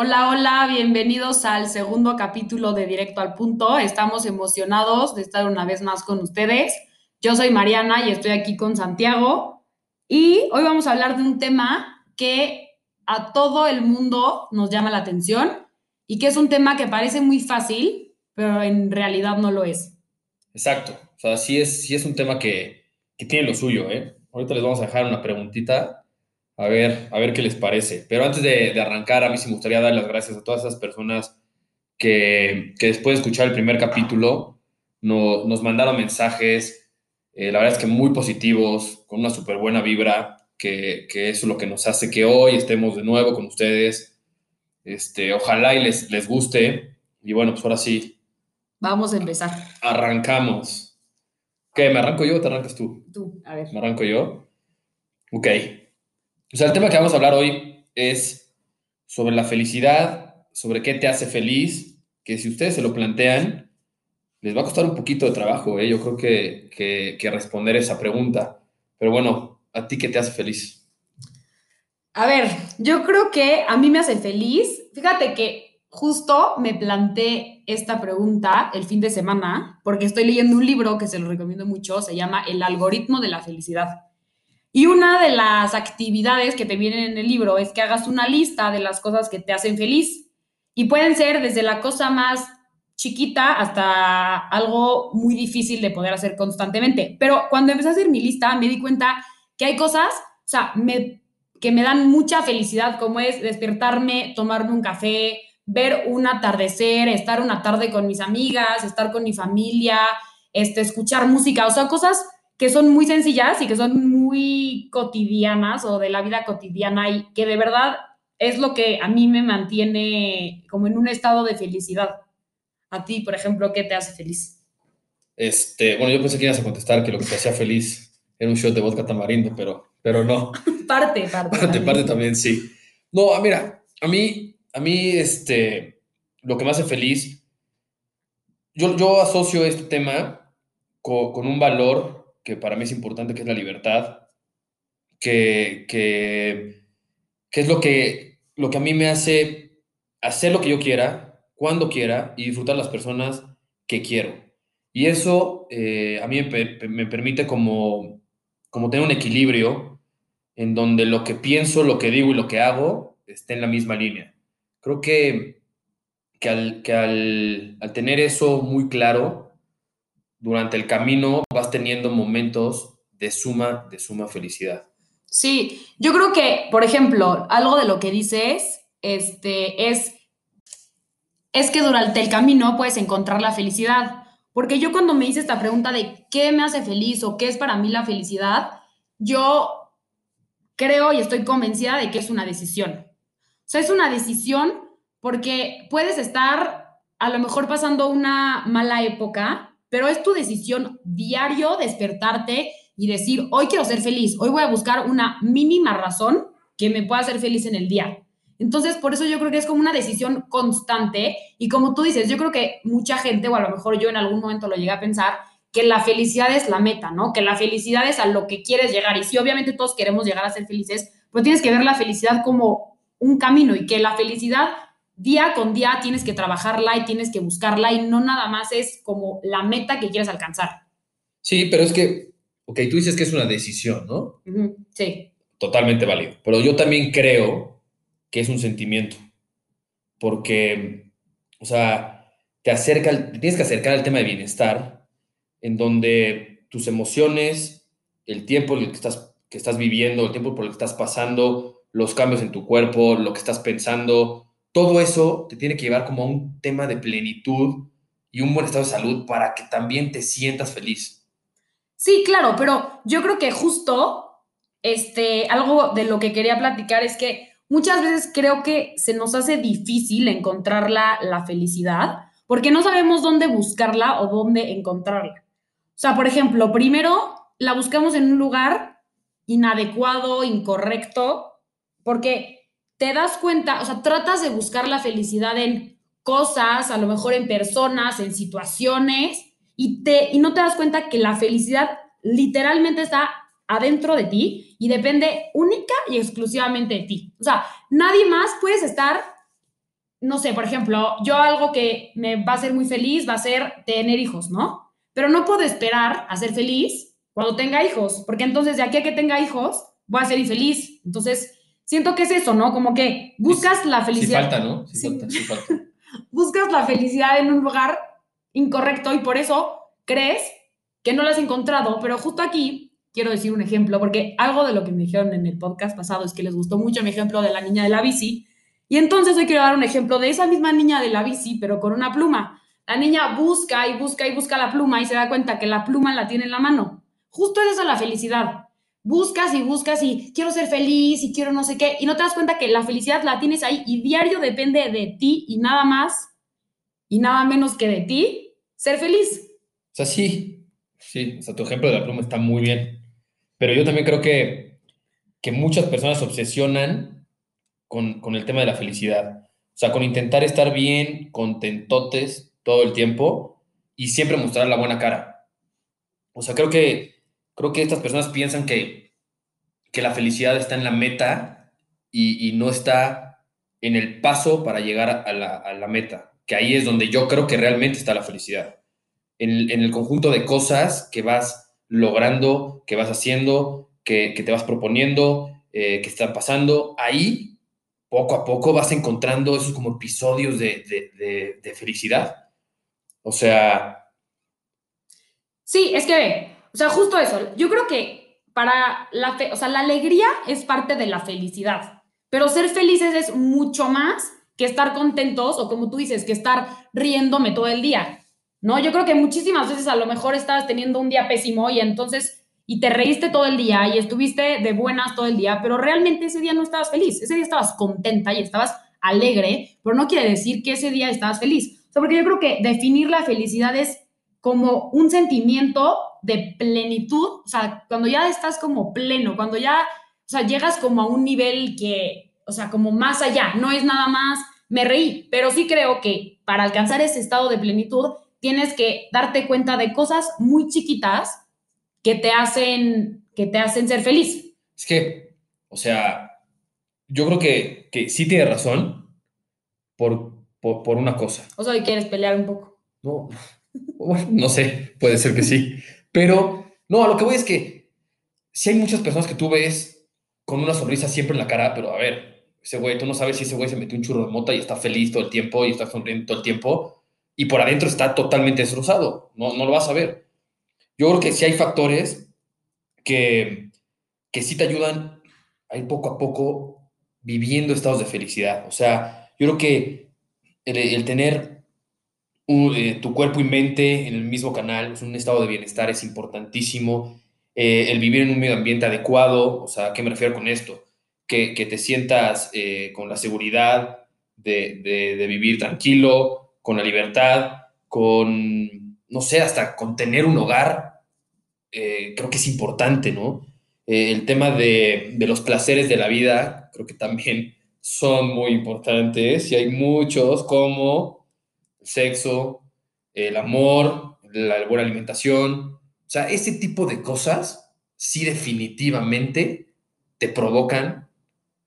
Hola, hola, bienvenidos al segundo capítulo de Directo al Punto. Estamos emocionados de estar una vez más con ustedes. Yo soy Mariana y estoy aquí con Santiago. Y hoy vamos a hablar de un tema que a todo el mundo nos llama la atención y que es un tema que parece muy fácil, pero en realidad no lo es. Exacto. O sea, sí es, sí es un tema que, que tiene lo suyo, ¿eh? Ahorita les vamos a dejar una preguntita a ver, a ver qué les parece. Pero antes de, arrancar, a mí sí me gustaría dar las gracias a todas esas personas que, después de escuchar el primer capítulo nos mandaron mensajes, eh, la verdad es que muy positivos, con una súper buena vibra, que, que, eso es lo que nos hace que hoy estemos de nuevo con ustedes. Este, ojalá y les, les guste. Y bueno, pues ahora sí. Vamos a empezar. Arrancamos. ¿Qué? ¿Me arranco yo o te arrancas tú? Tú, a ver. ¿Me arranco yo? Ok. O sea, el tema que vamos a hablar hoy es sobre la felicidad, sobre qué te hace feliz, que si ustedes se lo plantean, les va a costar un poquito de trabajo, ¿eh? yo creo que, que, responder esa pregunta. Pero bueno, ¿a ti qué te hace feliz? A ver, yo creo que a mí me hace feliz. Fíjate que justo me planteé esta pregunta el fin de semana porque estoy leyendo un libro que se lo recomiendo mucho, se llama El algoritmo de la felicidad. Y una de las actividades que te vienen en el libro es que hagas una lista de las cosas que te hacen feliz. Y pueden ser desde la cosa más chiquita hasta algo muy difícil de poder hacer constantemente. Pero cuando empecé a hacer mi lista, me di cuenta que hay cosas, o sea, que me dan mucha felicidad, como es despertarme, tomarme un café, ver un atardecer, estar una tarde con mis amigas, estar con mi familia, este, escuchar música, o sea, cosas que son muy sencillas y que son muy cotidianas o de la vida cotidiana y que de verdad es lo que a mí me mantiene como en un estado de felicidad. A ti, por ejemplo, ¿qué te hace feliz? Este, bueno, yo pensé que ibas a contestar que lo que te hacía feliz era un shot de vodka tamarindo, pero, pero no. parte, parte. Parte, parte también, sí. No, ah, mira, a mí, a mí, este, lo que me hace feliz, yo, yo asocio este tema con, con un valor que para mí es importante, que es la libertad, que, que, es lo que, lo que a mí me hace hacer lo que yo quiera, cuando quiera y disfrutar las personas que quiero. Y eso eh, a mí me, permite como, como tener un equilibrio en donde lo que pienso, lo que digo y lo que hago esté en la misma línea. Creo que, que, al, que al, al tener eso muy claro, durante el camino vas teniendo momentos de suma, de suma felicidad. Sí, yo creo que, por ejemplo, algo de lo que dices, este, es, es que durante el camino puedes encontrar la felicidad. Porque yo cuando me hice esta pregunta de qué me hace feliz o qué es para mí la felicidad, yo creo y estoy convencida de que es una decisión. O sea, es una decisión porque puedes estar a lo mejor pasando una mala época pero es tu decisión diario despertarte y decir, hoy quiero ser feliz, hoy voy a buscar una mínima razón que me pueda hacer feliz en el día. Entonces, por eso yo creo que es como una decisión constante y como tú dices, yo creo que mucha gente, o a lo mejor yo en algún momento lo llegué a pensar, que la felicidad es la meta, ¿no? Que la felicidad es a lo que quieres llegar. Y si obviamente todos queremos llegar a ser felices, pues tienes que ver la felicidad como un camino y que la felicidad día con día tienes que trabajarla y tienes que buscarla y no nada más es como la meta que quieres alcanzar. Sí, pero es que, ok, tú dices que es una decisión, ¿no? Sí. Totalmente válido. Pero yo también creo que es un sentimiento. Porque, o sea, te acerca, tienes que acercar al tema de bienestar, en donde tus emociones, el tiempo que estás, que estás viviendo, el tiempo por el que estás pasando, los cambios en tu cuerpo, lo que estás pensando, todo eso te tiene que llevar como a un tema de plenitud y un buen estado de salud para que también te sientas feliz. Sí, claro, pero yo creo que justo este, algo de lo que quería platicar es que muchas veces creo que se nos hace difícil encontrar la, la felicidad porque no sabemos dónde buscarla o dónde encontrarla. O sea, por ejemplo, primero la buscamos en un lugar inadecuado, incorrecto, porque te das cuenta, o sea, tratas de buscar la felicidad en cosas, a lo mejor en personas, en situaciones, y, te, y no te das cuenta que la felicidad literalmente está adentro de ti y depende única y exclusivamente de ti. O sea, nadie más puedes estar no sé, por ejemplo, yo algo que me va a hacer muy feliz va a ser tener hijos, ¿no? Pero no puedo esperar a ser feliz cuando tenga hijos, porque entonces de aquí a que tenga hijos voy a ser infeliz. Entonces, siento que es eso, ¿no? Como que buscas la felicidad. Sí falta, ¿no? Sí, falta, sí falta. buscas la felicidad en un lugar incorrecto y por eso crees que no la has encontrado, pero justo aquí quiero decir un ejemplo, porque algo de lo que me dijeron en el podcast pasado es que les gustó mucho mi ejemplo de la niña de la bici, y entonces hoy quiero dar un ejemplo de esa misma niña de la bici, pero con una pluma. La niña busca y busca y busca la pluma y se da cuenta que la pluma la tiene en la mano. Justo es eso la felicidad. Buscas y buscas y quiero ser feliz y quiero no sé qué, y no te das cuenta que la felicidad la tienes ahí y diario depende de ti y nada más y nada menos que de ti ser feliz. O sea, sí, sí, o sea, tu ejemplo de la pluma está muy bien, pero yo también creo que, que muchas personas se obsesionan con, con el tema de la felicidad. O sea, con intentar estar bien, contentotes todo el tiempo y siempre mostrar la buena cara. O sea, creo que, creo que estas personas piensan que, que la felicidad está en la meta y, y no está en el paso para llegar a la, a la, meta, que ahí es donde yo creo que realmente está la felicidad. En, en el conjunto de cosas que vas logrando, que vas haciendo, que, que te vas proponiendo, eh, que están pasando, ahí poco a poco vas encontrando esos como episodios de, de, de, de felicidad. O sea... Sí, es que, o sea, justo eso. Yo creo que para la fe, o sea, la alegría es parte de la felicidad, pero ser felices es mucho más que estar contentos o como tú dices, que estar riéndome todo el día. No, yo creo que muchísimas veces a lo mejor estabas teniendo un día pésimo y entonces y te reíste todo el día y estuviste de buenas todo el día, pero realmente ese día no estabas feliz, ese día estabas contenta y estabas alegre, pero no quiere decir que ese día estabas feliz. O sea, porque yo creo que definir la felicidad es como un sentimiento de plenitud, o sea, cuando ya estás como pleno, cuando ya, o sea, llegas como a un nivel que, o sea, como más allá, no es nada más, me reí, pero sí creo que para alcanzar ese estado de plenitud tienes que darte cuenta de cosas muy chiquitas que te hacen, que te hacen ser feliz. Es que, o sea, yo creo que, que sí tiene razón por, por, por una cosa. O sea, hoy quieres pelear un poco. No, bueno, no sé, puede ser que sí. Pero, no, a lo que voy es que si hay muchas personas que tú ves con una sonrisa siempre en la cara, pero a ver, ese güey, tú no sabes si ese güey se metió un churro de mota y está feliz todo el tiempo y está sonriendo todo el tiempo y por adentro está totalmente destrozado. No, no lo vas a ver. Yo creo que sí hay factores que, que sí te ayudan a ir poco a poco viviendo estados de felicidad. O sea, yo creo que el, el tener eh, tu cuerpo y mente en el mismo canal, es un estado de bienestar es importantísimo. Eh, el vivir en un medio ambiente adecuado, o sea, ¿a qué me refiero con esto? Que, que te sientas eh, con la seguridad de, de, vivir tranquilo, con la libertad, con no sé, hasta con tener un hogar, creo que es importante, ¿no? El tema de, de, los placeres de la vida, creo que también son muy importantes y hay muchos como sexo, el amor, la buena alimentación, o sea, ese tipo de cosas sí definitivamente te provocan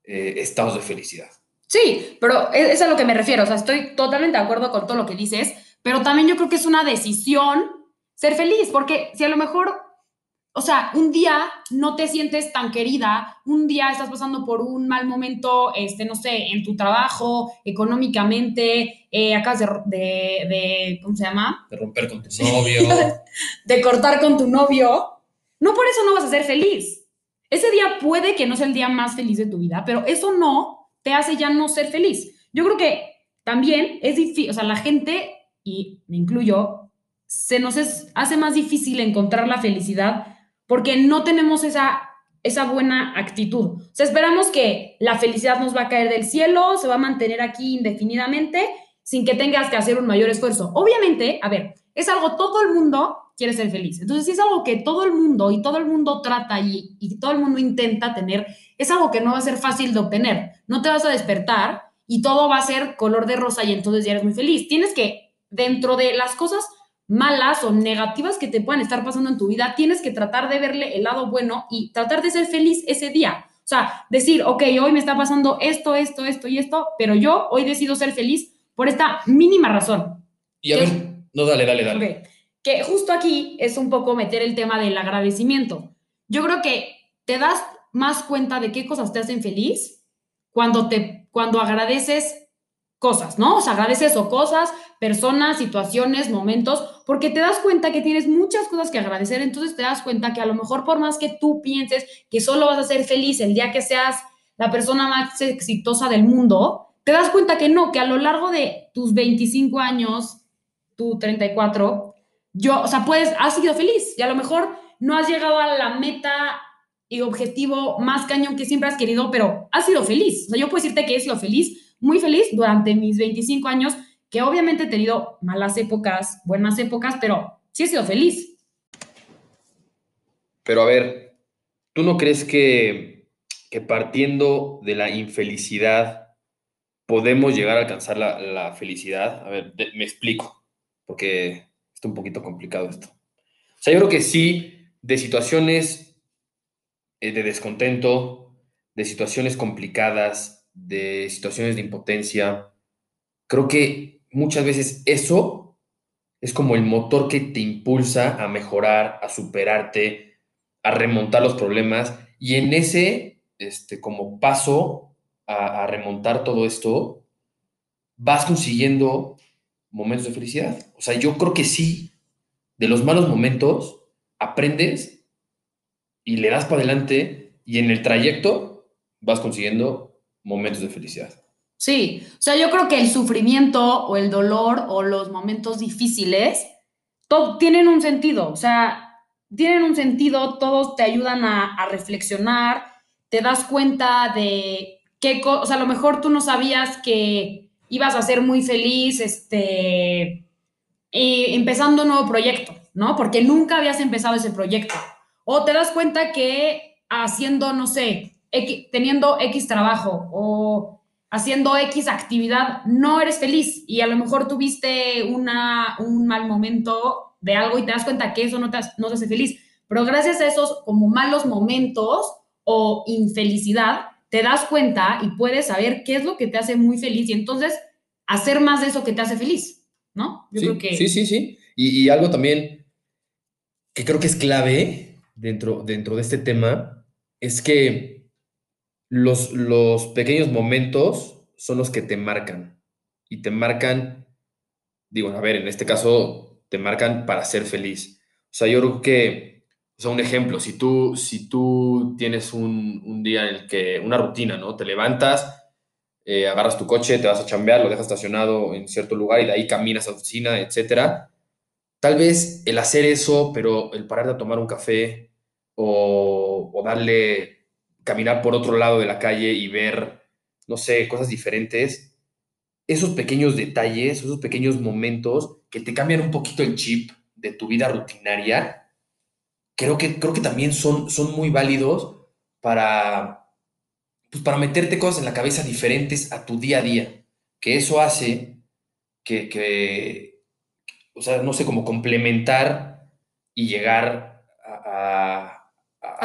eh, estados de felicidad. Sí, pero es a lo que me refiero, o sea, estoy totalmente de acuerdo con todo lo que dices, pero también yo creo que es una decisión ser feliz, porque si a lo mejor, o sea, un día no te sientes tan querida, un día estás pasando por un mal momento, este, no sé, en tu trabajo, económicamente, eh, acabas de, de, de, ¿cómo se llama? De romper con tu novio. de cortar con tu novio. No por eso no vas a ser feliz. Ese día puede que no sea el día más feliz de tu vida, pero eso no te hace ya no ser feliz. Yo creo que también es difícil, o sea, la gente y me incluyo, se nos es, hace más difícil encontrar la felicidad porque no tenemos esa, esa buena actitud. O sea, esperamos que la felicidad nos va a caer del cielo, se va a mantener aquí indefinidamente sin que tengas que hacer un mayor esfuerzo. Obviamente, a ver, es algo, todo el mundo quiere ser feliz. Entonces, si es algo que todo el mundo y todo el mundo trata y, y todo el mundo intenta tener, es algo que no va a ser fácil de obtener. No te vas a despertar y todo va a ser color de rosa y entonces ya eres muy feliz. Tienes que dentro de las cosas malas o negativas que te puedan estar pasando en tu vida, tienes que tratar de verle el lado bueno y tratar de ser feliz ese día. O sea, decir, ok, hoy me está pasando esto, esto, esto y esto, pero yo hoy decido ser feliz por esta mínima razón. Y a ver, no, dale, dale, dale. Que justo aquí es un poco meter el tema del agradecimiento. Yo creo que te das más cuenta de qué cosas te hacen feliz cuando te cuando agradeces cosas, ¿no? O sea, agradeces o cosas, personas, situaciones, momentos, porque te das cuenta que tienes muchas cosas que agradecer, entonces te das cuenta que a lo mejor por más que tú pienses que solo vas a ser feliz el día que seas la persona más exitosa del mundo, te das cuenta que no, que a lo largo de tus 25 años, tu 34, yo, o sea, puedes, has sido feliz y a lo mejor no has llegado a la meta y objetivo más cañón que siempre has querido, pero has sido feliz. O sea, yo puedo decirte que he sido feliz muy feliz durante mis 25 años, que obviamente he tenido malas épocas, buenas épocas, pero sí he sido feliz. Pero a ver, ¿tú no crees que, que partiendo de la infelicidad podemos llegar a alcanzar la, felicidad? A ver, me explico, porque está un poquito complicado esto. O sea, yo creo que sí, de situaciones eh, de descontento, de situaciones complicadas, de situaciones de impotencia. Creo que muchas veces eso es como el motor que te impulsa a mejorar, a superarte, a remontar los problemas. Y en ese, este, como paso a, a remontar todo esto, vas consiguiendo momentos de felicidad. O sea, yo creo que sí, de los malos momentos, aprendes y le das para adelante y en el trayecto vas consiguiendo momentos de felicidad. Sí, o sea, yo creo que el sufrimiento o el dolor o los momentos difíciles todo, tienen un sentido, o sea, tienen un sentido, todos te ayudan a, reflexionar, te das cuenta de qué, o sea, a lo mejor tú no sabías que ibas a ser muy feliz, este, empezando un nuevo proyecto, ¿no? Porque nunca habías empezado ese proyecto. O te das cuenta que haciendo, no sé, teniendo X trabajo o haciendo X actividad, no eres feliz y a lo mejor tuviste una, un mal momento de algo y te das cuenta que eso no te, no te hace feliz. Pero gracias a esos como malos momentos o infelicidad, te das cuenta y puedes saber qué es lo que te hace muy feliz y entonces hacer más de eso que te hace feliz, ¿no? Yo sí, creo que... Sí, sí, sí. Y, y, algo también que creo que es clave dentro, dentro de este tema es que los, los pequeños momentos son los que te marcan. Y te marcan, digo, a ver, en este caso, te marcan para ser feliz. O sea, yo creo que, o sea, un ejemplo, si tú, si tú tienes un, un día en el que, una rutina, ¿no? Te levantas, eh, agarras tu coche, te vas a chambear, lo dejas estacionado en cierto lugar y de ahí caminas a la oficina, etcétera. Tal vez el hacer eso, pero el pararte a tomar un café o, o darle caminar por otro lado de la calle y ver, no sé, cosas diferentes, esos pequeños detalles, esos pequeños momentos que te cambian un poquito el chip de tu vida rutinaria, creo que, creo que también son, son muy válidos para, pues para meterte cosas en la cabeza diferentes a tu día a día, que eso hace que, que o sea, no sé, cómo complementar y llegar a a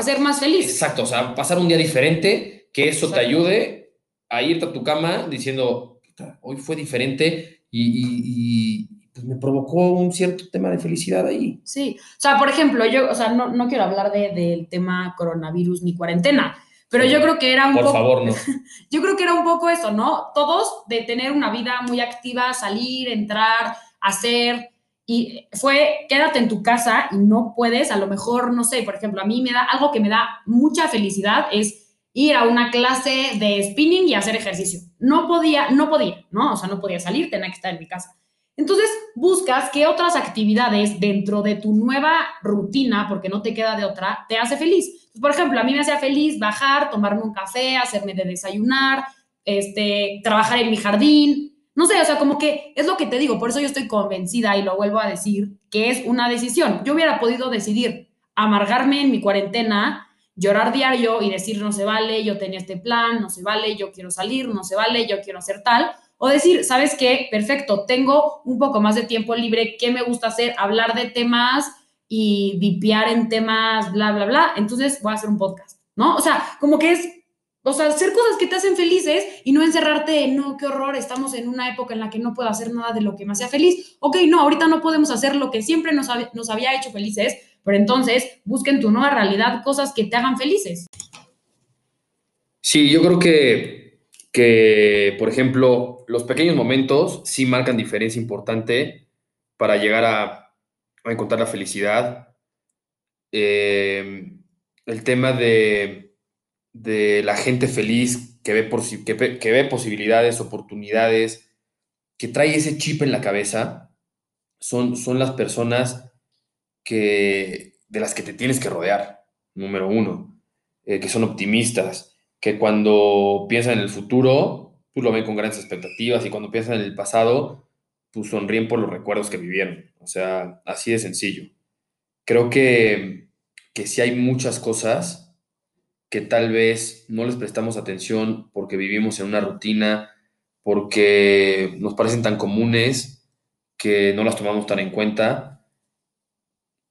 ser más feliz. Exacto, o sea, pasar un día diferente, que eso te ayude a irte a tu cama diciendo, hoy fue diferente y, pues me provocó un cierto tema de felicidad ahí. Sí, o sea, por ejemplo, yo, o sea, no, no quiero hablar de, del tema coronavirus ni cuarentena, pero yo creo que era un por poco... favor, no. yo creo que era un poco eso, ¿no? Todos de tener una vida muy activa, salir, entrar, hacer, y fue quédate en tu casa y no puedes, a lo mejor, no sé, por ejemplo, a mí me da algo que me da mucha felicidad es ir a una clase de spinning y hacer ejercicio. No podía, no podía, ¿no? O sea, no podía salir, tenía que estar en mi casa. Entonces, buscas qué otras actividades dentro de tu nueva rutina, porque no te queda de otra, te hace feliz. por ejemplo, a mí me hacía feliz bajar, tomarme un café, hacerme de desayunar, este, trabajar en mi jardín, no sé, o sea, como que es lo que te digo, por eso yo estoy convencida y lo vuelvo a decir, que es una decisión. Yo hubiera podido decidir amargarme en mi cuarentena, llorar diario y decir, no se vale, yo tenía este plan, no se vale, yo quiero salir, no se vale, yo quiero hacer tal. O decir, ¿sabes qué? Perfecto, tengo un poco más de tiempo libre, ¿qué me gusta hacer? Hablar de temas y vipiar en temas, bla, bla, bla. Entonces voy a hacer un podcast, ¿no? O sea, como que es o sea, hacer cosas que te hacen felices y no encerrarte en, no, qué horror, estamos en una época en la que no puedo hacer nada de lo que me hacía feliz. Ok, no, ahorita no podemos hacer lo que siempre nos, había hecho felices, pero entonces busquen tu nueva realidad, cosas que te hagan felices. Sí, yo creo que, que, por ejemplo, los pequeños momentos sí marcan diferencia importante para llegar a, a encontrar la felicidad. Eh, el tema de de la gente feliz que ve, por, que, ve posibilidades, oportunidades, que trae ese chip en la cabeza, son, son las personas que, de las que te tienes que rodear, número uno, eh, que son optimistas, que cuando piensan en el futuro, pues lo ven con grandes expectativas y cuando piensan en el pasado, pues sonríen por los recuerdos que vivieron. O sea, así de sencillo. Creo que, que sí hay muchas cosas que tal vez no les prestamos atención porque vivimos en una rutina, porque nos parecen tan comunes que no las tomamos tan en cuenta,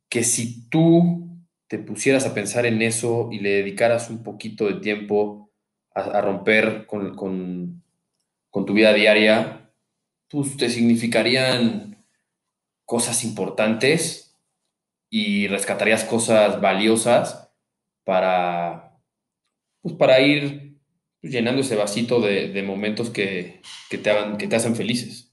que si tú te pusieras a pensar en eso y le dedicaras un poquito de tiempo a, romper con, con tu vida diaria, pues te significarían cosas importantes y rescatarías cosas valiosas para, pues para ir llenando ese vasito de, momentos que, te hagan, que te hacen felices.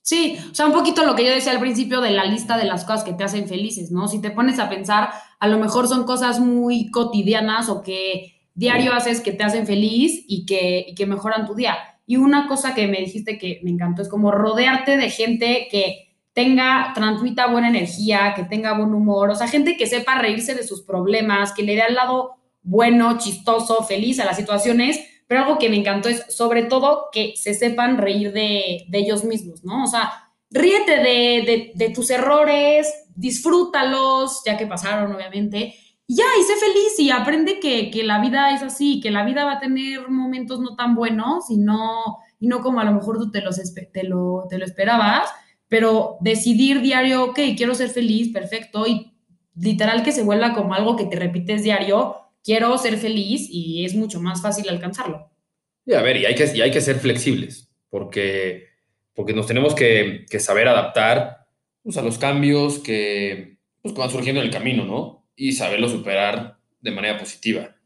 Sí, o sea, un poquito lo que yo decía al principio de la lista de las cosas que te hacen felices, ¿no? Si te pones a pensar, a lo mejor son cosas muy cotidianas o que diario haces que te hacen feliz y que, y que mejoran tu día. Y una cosa que me dijiste que me encantó es como rodearte de gente que tenga, transmita buena energía, que tenga buen humor, o sea, gente que sepa reírse de sus problemas, que le dé al lado bueno, chistoso, feliz a las situaciones, pero algo que me encantó es sobre todo que se sepan reír de, ellos mismos, ¿no? O sea, ríete de, tus errores, disfrútalos, ya que pasaron, obviamente, y ya, y sé feliz y aprende que, la vida es así, que la vida va a tener momentos no tan buenos y no, y no como a lo mejor tú te, los, te, lo, te lo esperabas, pero decidir diario, ok, quiero ser feliz, perfecto, y literal que se vuelva como algo que te repites diario, quiero ser feliz y es mucho más fácil alcanzarlo. Y a ver, y hay que, y hay que ser flexibles, porque, porque nos tenemos que, saber adaptar pues, a los cambios que, pues, van surgiendo en el camino, ¿no? Y saberlo superar de manera positiva.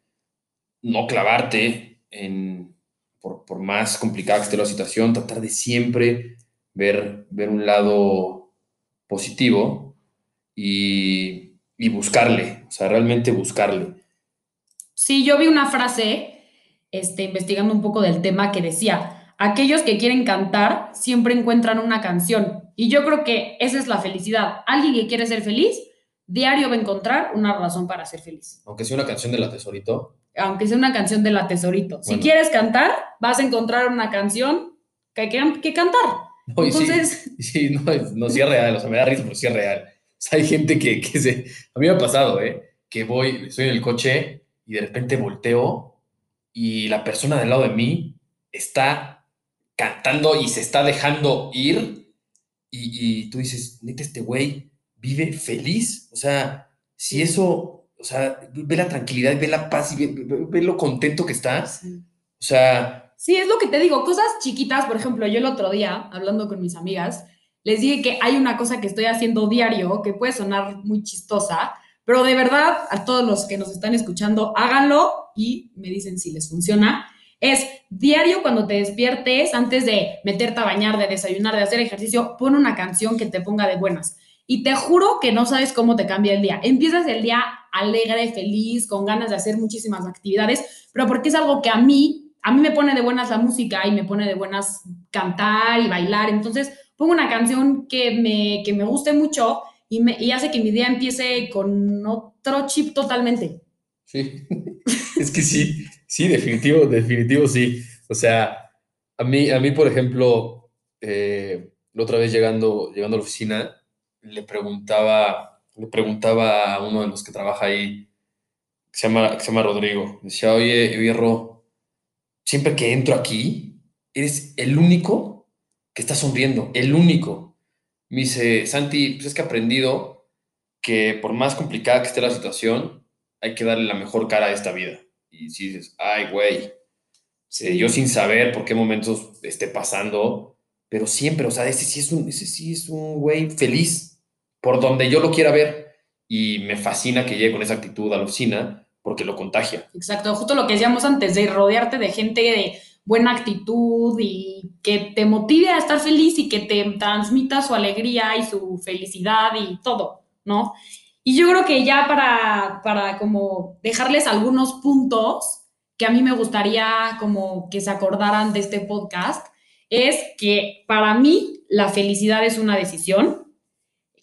No clavarte en, por, más complicada que esté la situación, tratar de siempre ver, ver un lado positivo y, y buscarle, o sea, realmente buscarle. Sí, yo vi una frase, este, investigando un poco del tema que decía, aquellos que quieren cantar siempre encuentran una canción. Y yo creo que esa es la felicidad. Alguien que quiere ser feliz, diario va a encontrar una razón para ser feliz. Aunque sea una canción de la Tesorito. Aunque sea una canción de la Tesorito. Si quieres cantar, vas a encontrar una canción que hay que, cantar. Entonces... Sí, no, no, sí es real, o sea, me da risa, pero sí es real. O sea, hay gente que, que se... A mí me ha pasado, ¿eh? Que voy, estoy en el coche y de repente volteo y la persona del lado de mí está cantando y se está dejando ir y, tú dices, neta, este güey vive feliz. O sea, si eso, o sea, ve la tranquilidad, ve la paz y ve, lo contento que está. O sea... Sí, es lo que te digo, cosas chiquitas, por ejemplo, yo el otro día, hablando con mis amigas, les dije que hay una cosa que estoy haciendo diario que puede sonar muy chistosa, pero de verdad, a todos los que nos están escuchando, háganlo y me dicen si les funciona. Es diario cuando te despiertes, antes de meterte a bañar, de desayunar, de hacer ejercicio, pon una canción que te ponga de buenas. Y te juro que no sabes cómo te cambia el día. Empiezas el día alegre, feliz, con ganas de hacer muchísimas actividades, pero porque es algo que a mí, a mí me pone de buenas la música y me pone de buenas cantar y bailar. Entonces, pongo una canción que me, que me guste mucho y, hace que mi día empiece con otro chip totalmente. Sí, es que sí, sí, definitivo, definitivo sí. O sea, a mí, a mí por ejemplo, eh, la otra vez llegando, llegando a la oficina, le preguntaba, le preguntaba a uno de los que trabaja ahí, que se llama, se llama Rodrigo, decía, oye, Hierro, siempre que entro aquí, eres el único que está sonriendo, el único. Me dice, Santi, pues es que he aprendido que por más complicada que esté la situación, hay que darle la mejor cara a esta vida. Y si dices, ay, güey, Sí, yo sin saber por qué momentos esté pasando, pero siempre, o sea, ese sí es un, ese sí es un güey feliz, por donde yo lo quiera ver. Y me fascina que llegue con esa actitud a la oficina, porque lo contagia. Exacto, justo lo que decíamos antes, de rodearte de gente de buena actitud y que te motive a estar feliz y que te transmita su alegría y su felicidad y todo, ¿no? Y yo creo que ya para, para como dejarles algunos puntos que a mí me gustaría como que se acordaran de este podcast, es que para mí la felicidad es una decisión,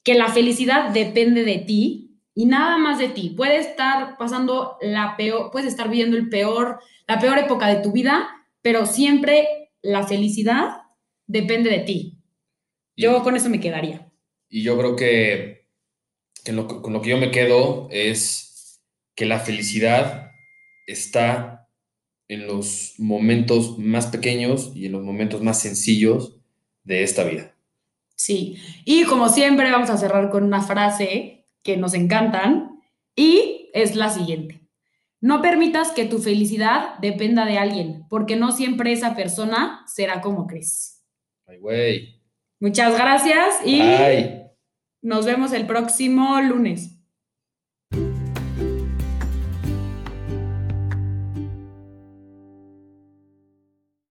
que la felicidad depende de ti y nada más de ti. Puedes estar pasando la peor, puedes estar viviendo el peor, la peor época de tu vida, pero siempre la felicidad depende de ti. Yo con eso me quedaría. Y yo creo que, con lo que yo me quedo es que la felicidad está en los momentos más pequeños y en los momentos más sencillos de esta vida. Sí, y como siempre vamos a cerrar con una frase que nos encantan y es la siguiente. No permitas que tu felicidad dependa de alguien, porque no siempre esa persona será como crees. Ay, güey. Muchas gracias y nos vemos el próximo lunes.